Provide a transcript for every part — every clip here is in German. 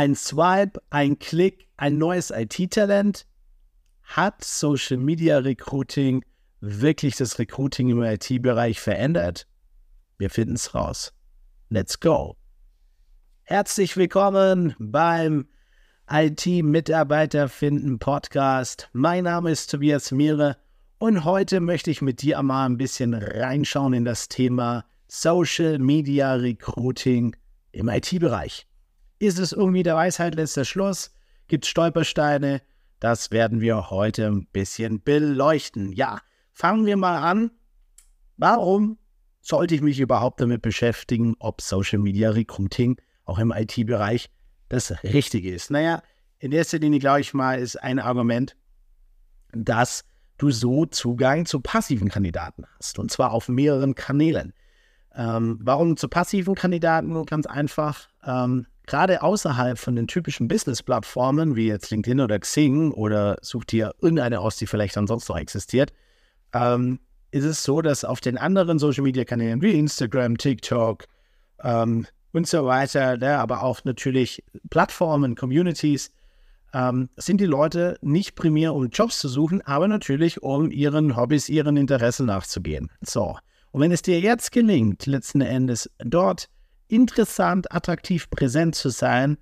Ein Swipe, ein Klick, ein neues IT-Talent. Hat Social Media Recruiting wirklich das Recruiting im IT-Bereich verändert? Wir finden es raus. Let's go. Herzlich willkommen beim IT-Mitarbeiter finden Podcast. Mein Name ist Tobias Miere und heute möchte ich mit dir mal ein bisschen reinschauen in das Thema Social Media Recruiting im IT-Bereich. Ist es irgendwie der Weisheit letzter Schluss? Gibt es Stolpersteine? Das werden wir heute ein bisschen beleuchten. Ja, fangen wir mal an. Warum sollte ich mich überhaupt damit beschäftigen, ob Social Media Recruiting auch im IT-Bereich das Richtige ist? Naja, in erster Linie glaube ich mal, ist ein Argument, dass du so Zugang zu passiven Kandidaten hast. Und zwar auf mehreren Kanälen. Ähm, warum zu passiven Kandidaten? Ganz einfach. Ähm, gerade außerhalb von den typischen Business-Plattformen wie jetzt LinkedIn oder Xing oder such dir irgendeine aus, die vielleicht ansonsten noch existiert, ähm, ist es so, dass auf den anderen Social-Media-Kanälen wie Instagram, TikTok ähm, und so weiter, ne, aber auch natürlich Plattformen, Communities, ähm, sind die Leute nicht primär, um Jobs zu suchen, aber natürlich, um ihren Hobbys, ihren Interessen nachzugehen. So. Und wenn es dir jetzt gelingt, letzten Endes dort interessant, attraktiv präsent zu sein,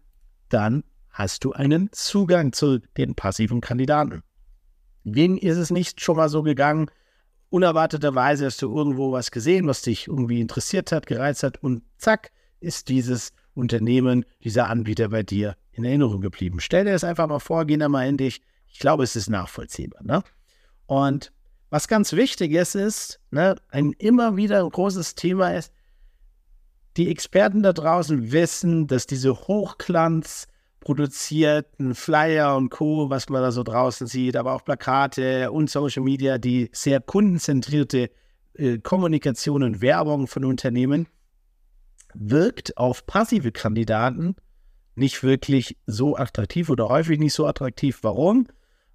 dann hast du einen Zugang zu den passiven Kandidaten. Wem ist es nicht schon mal so gegangen? Unerwarteterweise hast du irgendwo was gesehen, was dich irgendwie interessiert hat, gereizt hat und zack, ist dieses Unternehmen, dieser Anbieter bei dir in Erinnerung geblieben. Stell dir das einfach mal vor, geh da mal in dich. Ich glaube, es ist nachvollziehbar. Ne? Und was ganz wichtig ist, ist, ne, ein immer wieder großes Thema ist, die Experten da draußen wissen, dass diese Hochglanz produzierten Flyer und Co., was man da so draußen sieht, aber auch Plakate und Social Media, die sehr kundenzentrierte äh, Kommunikation und Werbung von Unternehmen, wirkt auf passive Kandidaten nicht wirklich so attraktiv oder häufig nicht so attraktiv. Warum?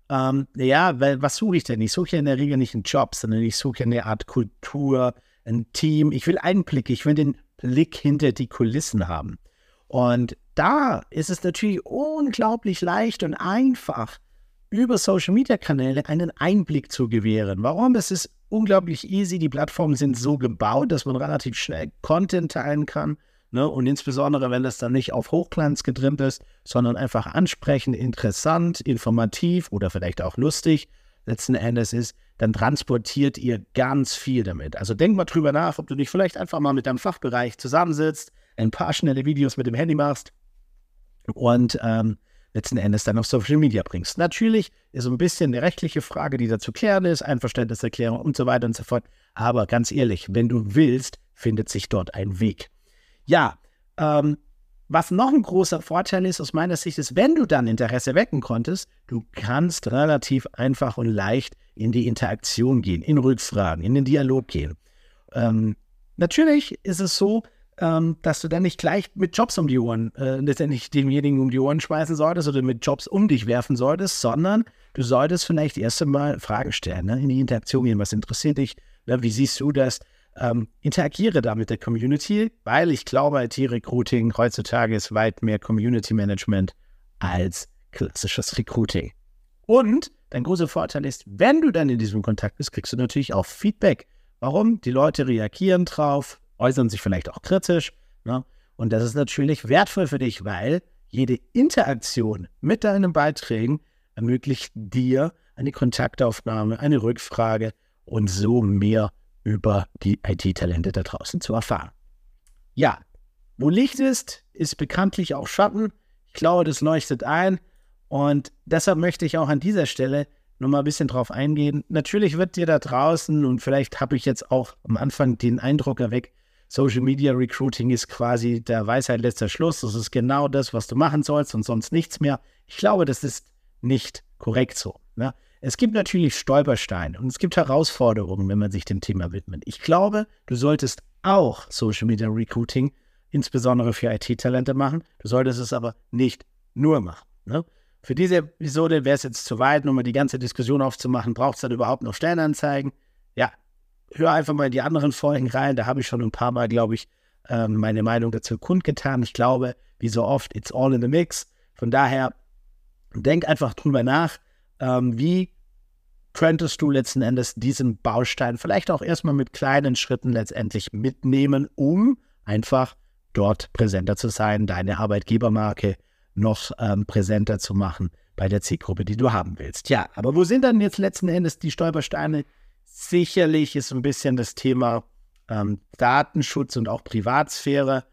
Ähm, ja, weil was suche ich denn? Ich suche ja in der Regel nicht einen Job, sondern ich suche eine Art Kultur, ein Team. Ich will Einblicke, ich will den Blick hinter die Kulissen haben. Und da ist es natürlich unglaublich leicht und einfach, über Social Media Kanäle einen Einblick zu gewähren. Warum? Es ist unglaublich easy. Die Plattformen sind so gebaut, dass man relativ schnell Content teilen kann. Ne? Und insbesondere, wenn das dann nicht auf Hochglanz getrimmt ist, sondern einfach ansprechend, interessant, informativ oder vielleicht auch lustig letzten Endes ist, dann transportiert ihr ganz viel damit. Also denk mal drüber nach, ob du nicht vielleicht einfach mal mit deinem Fachbereich zusammensitzt, ein paar schnelle Videos mit dem Handy machst und ähm, letzten Endes dann auf Social Media bringst. Natürlich ist so ein bisschen eine rechtliche Frage, die da zu klären ist, Einverständniserklärung und so weiter und so fort. Aber ganz ehrlich, wenn du willst, findet sich dort ein Weg. Ja, ähm, was noch ein großer Vorteil ist aus meiner Sicht, ist, wenn du dann Interesse wecken konntest, du kannst relativ einfach und leicht in die Interaktion gehen, in Rückfragen, in den Dialog gehen. Ähm, natürlich ist es so, ähm, dass du dann nicht gleich mit Jobs um die Ohren, äh, letztendlich demjenigen um die Ohren schmeißen solltest oder mit Jobs um dich werfen solltest, sondern du solltest vielleicht erst einmal Fragen stellen, ne? in die Interaktion gehen. Was interessiert dich? Ne? Wie siehst du das? Ähm, interagiere da mit der Community, weil ich glaube, IT-Recruiting heutzutage ist weit mehr Community Management als klassisches Recruiting. Und dein großer Vorteil ist, wenn du dann in diesem Kontakt bist, kriegst du natürlich auch Feedback. Warum? Die Leute reagieren drauf, äußern sich vielleicht auch kritisch. Ne? Und das ist natürlich wertvoll für dich, weil jede Interaktion mit deinen Beiträgen ermöglicht dir eine Kontaktaufnahme, eine Rückfrage und so mehr über die IT-Talente da draußen zu erfahren. Ja, wo Licht ist, ist bekanntlich auch Schatten. Ich glaube, das leuchtet ein. Und deshalb möchte ich auch an dieser Stelle nochmal ein bisschen drauf eingehen. Natürlich wird dir da draußen, und vielleicht habe ich jetzt auch am Anfang den Eindruck erweckt, Social Media Recruiting ist quasi der Weisheit letzter Schluss. Das ist genau das, was du machen sollst und sonst nichts mehr. Ich glaube, das ist nicht korrekt so. Ne? Es gibt natürlich Stolpersteine und es gibt Herausforderungen, wenn man sich dem Thema widmet. Ich glaube, du solltest auch Social Media Recruiting, insbesondere für IT-Talente machen. Du solltest es aber nicht nur machen. Ne? Für diese Episode wäre es jetzt zu weit, um mal die ganze Diskussion aufzumachen. Braucht es dann überhaupt noch Stellenanzeigen? Ja, hör einfach mal in die anderen Folgen rein. Da habe ich schon ein paar Mal, glaube ich, ähm, meine Meinung dazu kundgetan. Ich glaube, wie so oft, it's all in the mix. Von daher, denk einfach drüber nach, ähm, wie könntest du letzten Endes diesen Baustein vielleicht auch erstmal mit kleinen Schritten letztendlich mitnehmen, um einfach dort präsenter zu sein, deine Arbeitgebermarke noch ähm, präsenter zu machen bei der Zielgruppe, die du haben willst. Ja, aber wo sind dann jetzt letzten Endes die Stolpersteine? Sicherlich ist ein bisschen das Thema ähm, Datenschutz und auch Privatsphäre,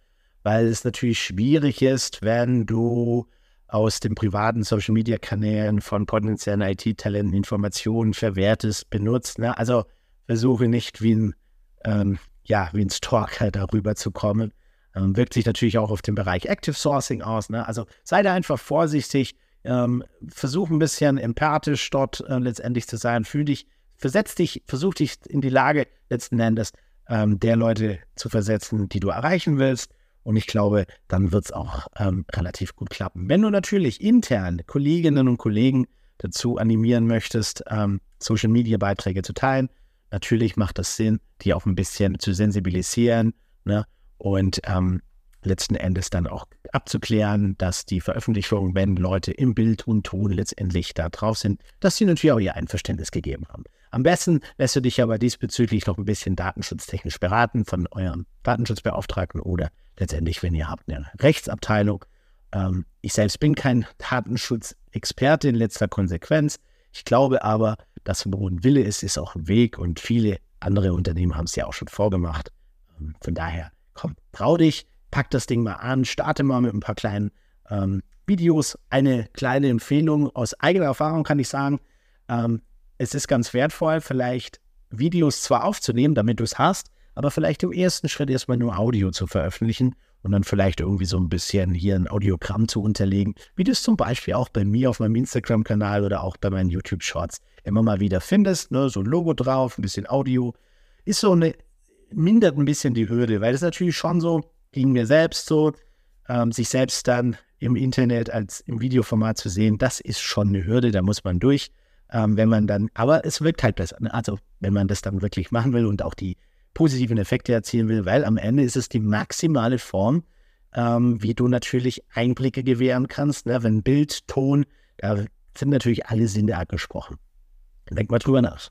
weil es natürlich schwierig ist, wenn du aus den privaten Social-Media-Kanälen von potenziellen IT-Talenten Informationen verwertest, benutzt. Ne? Also versuche nicht wie ein, ähm, ja, wie ein Stalker darüber zu kommen. Ähm, wirkt sich natürlich auch auf den Bereich Active Sourcing aus. Ne? Also sei da einfach vorsichtig, ähm, versuch ein bisschen empathisch dort äh, letztendlich zu sein, fühl dich, versetz dich, versuch dich in die Lage letzten Endes ähm, der Leute zu versetzen, die du erreichen willst und ich glaube, dann wird es auch ähm, relativ gut klappen. Wenn du natürlich intern Kolleginnen und Kollegen dazu animieren möchtest, ähm, Social-Media-Beiträge zu teilen, natürlich macht das Sinn, die auch ein bisschen zu sensibilisieren ne? und ähm, letzten Endes dann auch abzuklären, dass die Veröffentlichung, wenn Leute im Bild und Ton letztendlich da drauf sind, dass sie natürlich auch ihr Einverständnis gegeben haben. Am besten lässt du dich aber diesbezüglich noch ein bisschen datenschutztechnisch beraten von eurem Datenschutzbeauftragten oder letztendlich, wenn ihr habt eine Rechtsabteilung. Ähm, ich selbst bin kein Datenschutzexperte in letzter Konsequenz. Ich glaube aber, dass wo ein Wille ist, ist auch ein Weg und viele andere Unternehmen haben es ja auch schon vorgemacht. Ähm, von daher, komm, trau dich, pack das Ding mal an, starte mal mit ein paar kleinen ähm, Videos. Eine kleine Empfehlung aus eigener Erfahrung kann ich sagen, ähm, es ist ganz wertvoll, vielleicht Videos zwar aufzunehmen, damit du es hast, aber vielleicht im ersten Schritt erstmal nur Audio zu veröffentlichen und dann vielleicht irgendwie so ein bisschen hier ein Audiogramm zu unterlegen, wie du es zum Beispiel auch bei mir auf meinem Instagram-Kanal oder auch bei meinen YouTube-Shorts immer mal wieder findest. Ne? So ein Logo drauf, ein bisschen Audio. Ist so eine, mindert ein bisschen die Hürde, weil es natürlich schon so, ging mir selbst so, ähm, sich selbst dann im Internet als im Videoformat zu sehen, das ist schon eine Hürde, da muss man durch ähm, wenn man dann, aber es wirkt halt besser. Ne? Also wenn man das dann wirklich machen will und auch die positiven Effekte erzielen will, weil am Ende ist es die maximale Form, ähm, wie du natürlich Einblicke gewähren kannst. Ne? Wenn Bild, Ton, da sind natürlich alle Sinne angesprochen. Denk mal drüber nach.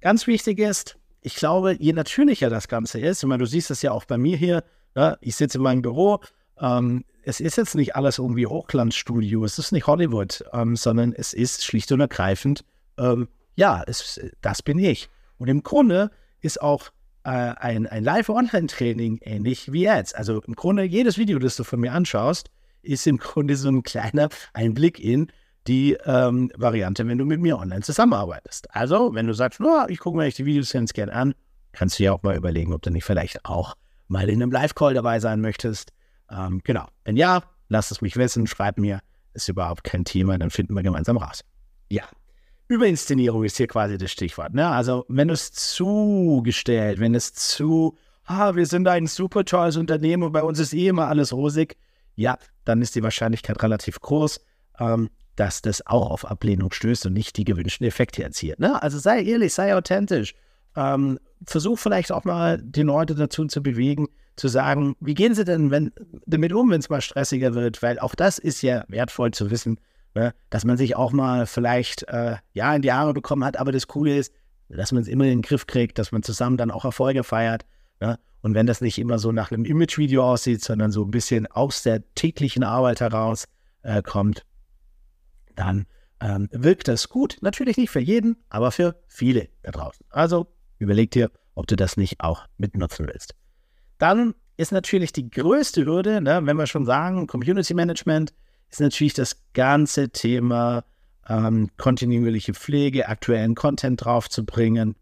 Ganz wichtig ist, ich glaube, je natürlicher das Ganze ist, ich meine, du siehst das ja auch bei mir hier, ne? ich sitze in meinem Büro, ähm, es ist jetzt nicht alles irgendwie Hochglanzstudio, es ist nicht Hollywood, ähm, sondern es ist schlicht und ergreifend, ähm, ja, es, das bin ich. Und im Grunde ist auch ein, ein Live-Online-Training ähnlich wie jetzt. Also im Grunde jedes Video, das du von mir anschaust, ist im Grunde so ein kleiner Einblick in die ähm, Variante, wenn du mit mir online zusammenarbeitest. Also, wenn du sagst, oh, ich gucke mir die Videos ganz gern an, kannst du ja auch mal überlegen, ob du nicht vielleicht auch mal in einem Live-Call dabei sein möchtest. Ähm, genau. Wenn ja, lass es mich wissen, schreib mir. Ist überhaupt kein Thema, dann finden wir gemeinsam raus. Ja. Überinszenierung ist hier quasi das Stichwort. Ne? Also, wenn es zugestellt, wenn es zu, ah, wir sind ein super tolles Unternehmen und bei uns ist eh immer alles rosig, ja, dann ist die Wahrscheinlichkeit relativ groß, ähm, dass das auch auf Ablehnung stößt und nicht die gewünschten Effekte erzielt. Ne? Also sei ehrlich, sei authentisch. Ähm, versuch vielleicht auch mal die Leute dazu zu bewegen, zu sagen, wie gehen sie denn wenn, damit um, wenn es mal stressiger wird? Weil auch das ist ja wertvoll zu wissen, ne? dass man sich auch mal vielleicht äh, ja in die Arme bekommen hat, aber das Coole ist, dass man es immer in den Griff kriegt, dass man zusammen dann auch Erfolge feiert. Ne? Und wenn das nicht immer so nach einem Image-Video aussieht, sondern so ein bisschen aus der täglichen Arbeit heraus äh, kommt, dann ähm, wirkt das gut. Natürlich nicht für jeden, aber für viele da draußen. Also überleg dir, ob du das nicht auch mitnutzen willst. Dann ist natürlich die größte Hürde, ne, wenn wir schon sagen, Community Management, ist natürlich das ganze Thema ähm, kontinuierliche Pflege, aktuellen Content draufzubringen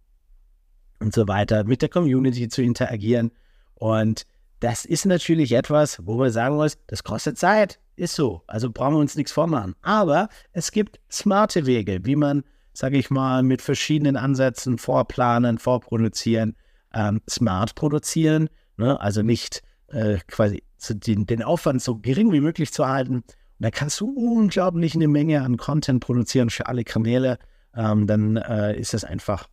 und so weiter, mit der Community zu interagieren. Und das ist natürlich etwas, wo wir sagen muss, das kostet Zeit. Ist so. Also brauchen wir uns nichts vormachen. Aber es gibt smarte Wege, wie man, sage ich mal, mit verschiedenen Ansätzen vorplanen, vorproduzieren, ähm, smart produzieren Ne? Also nicht äh, quasi den, den, Aufwand so gering wie möglich zu halten. Da kannst du unglaublich eine Menge an Content produzieren für alle Kanäle. Ähm, dann äh, ist das einfach,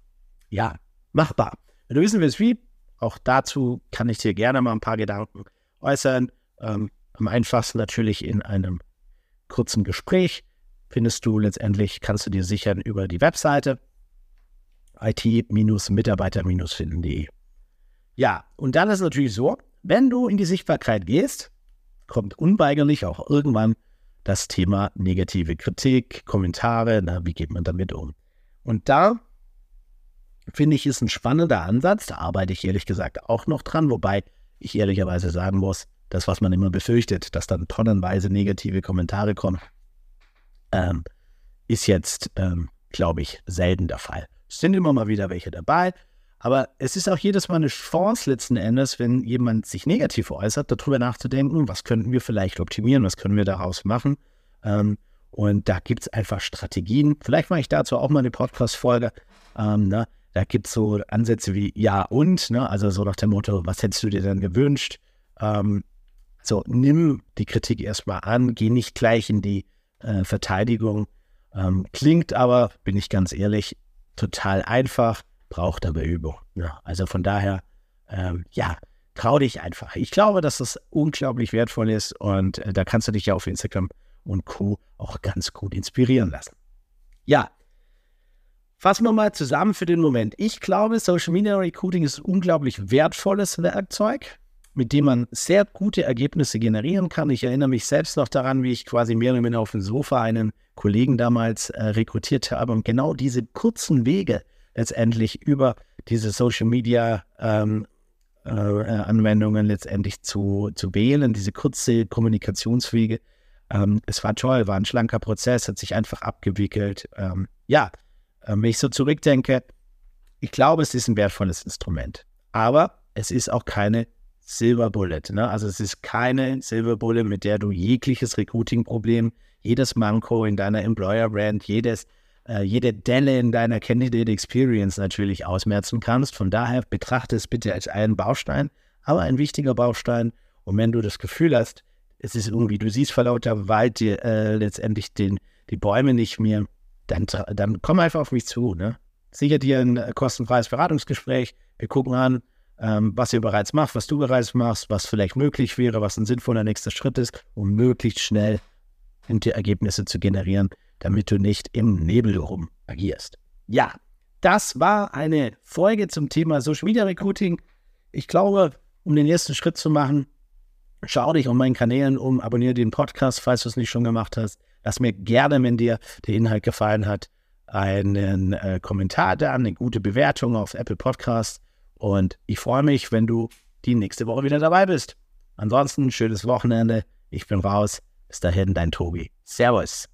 ja, machbar. Wenn du wissen willst, wie, auch dazu kann ich dir gerne mal ein paar Gedanken äußern. Ähm, am einfachsten natürlich in einem kurzen Gespräch findest du letztendlich, kannst du dir sichern über die Webseite it-mitarbeiter-finden.de. Ja, und dann ist es natürlich so, wenn du in die Sichtbarkeit gehst, kommt unweigerlich auch irgendwann das Thema negative Kritik, Kommentare, na, wie geht man damit um? Und da finde ich, ist ein spannender Ansatz, da arbeite ich ehrlich gesagt auch noch dran, wobei ich ehrlicherweise sagen muss, das, was man immer befürchtet, dass dann tonnenweise negative Kommentare kommen, ähm, ist jetzt, ähm, glaube ich, selten der Fall. Es sind immer mal wieder welche dabei, aber es ist auch jedes Mal eine Chance letzten Endes, wenn jemand sich negativ äußert, darüber nachzudenken, was könnten wir vielleicht optimieren, was können wir daraus machen. Ähm, und da gibt es einfach Strategien. Vielleicht mache ich dazu auch mal eine Podcast-Folge. Ähm, ne? Da gibt es so Ansätze wie Ja und, ne? also so nach dem Motto, was hättest du dir denn gewünscht? Ähm, so, nimm die Kritik erstmal an, geh nicht gleich in die äh, Verteidigung. Ähm, klingt aber, bin ich ganz ehrlich, total einfach, braucht aber Übung. Ja, also von daher, ähm, ja, trau dich einfach. Ich glaube, dass das unglaublich wertvoll ist und äh, da kannst du dich ja auf Instagram und Co. auch ganz gut inspirieren lassen. Ja, fassen wir mal zusammen für den Moment. Ich glaube, Social Media Recruiting ist ein unglaublich wertvolles Werkzeug mit dem man sehr gute Ergebnisse generieren kann. Ich erinnere mich selbst noch daran, wie ich quasi mehr oder weniger auf dem Sofa einen Kollegen damals äh, rekrutiert habe und genau diese kurzen Wege letztendlich über diese Social Media ähm, äh, Anwendungen letztendlich zu, zu wählen, diese kurze Kommunikationswege. Ähm, es war toll, war ein schlanker Prozess, hat sich einfach abgewickelt. Ähm, ja, äh, wenn ich so zurückdenke, ich glaube, es ist ein wertvolles Instrument. Aber es ist auch keine Silver Bullet. Ne? Also es ist keine Silver Bullet, mit der du jegliches Recruiting-Problem, jedes Manko in deiner Employer-Brand, jedes, äh, jede Delle in deiner Candidate Experience natürlich ausmerzen kannst. Von daher betrachte es bitte als einen Baustein, aber ein wichtiger Baustein. Und wenn du das Gefühl hast, es ist irgendwie, du siehst vor lauter Wald die, äh, letztendlich den, die Bäume nicht mehr, dann, dann komm einfach auf mich zu. Ne? Sicher dir ein äh, kostenfreies Beratungsgespräch. Wir gucken an, ähm, was ihr bereits macht, was du bereits machst, was vielleicht möglich wäre, was ein sinnvoller nächster Schritt ist, um möglichst schnell gute Ergebnisse zu generieren, damit du nicht im Nebel rum agierst. Ja, das war eine Folge zum Thema Social Media Recruiting. Ich glaube, um den ersten Schritt zu machen, schau dich auf meinen Kanälen um, abonniere den Podcast, falls du es nicht schon gemacht hast. Lass mir gerne, wenn dir der Inhalt gefallen hat, einen äh, Kommentar da, eine gute Bewertung auf Apple Podcasts. Und ich freue mich, wenn du die nächste Woche wieder dabei bist. Ansonsten schönes Wochenende. Ich bin raus. Bis dahin, dein Tobi. Servus.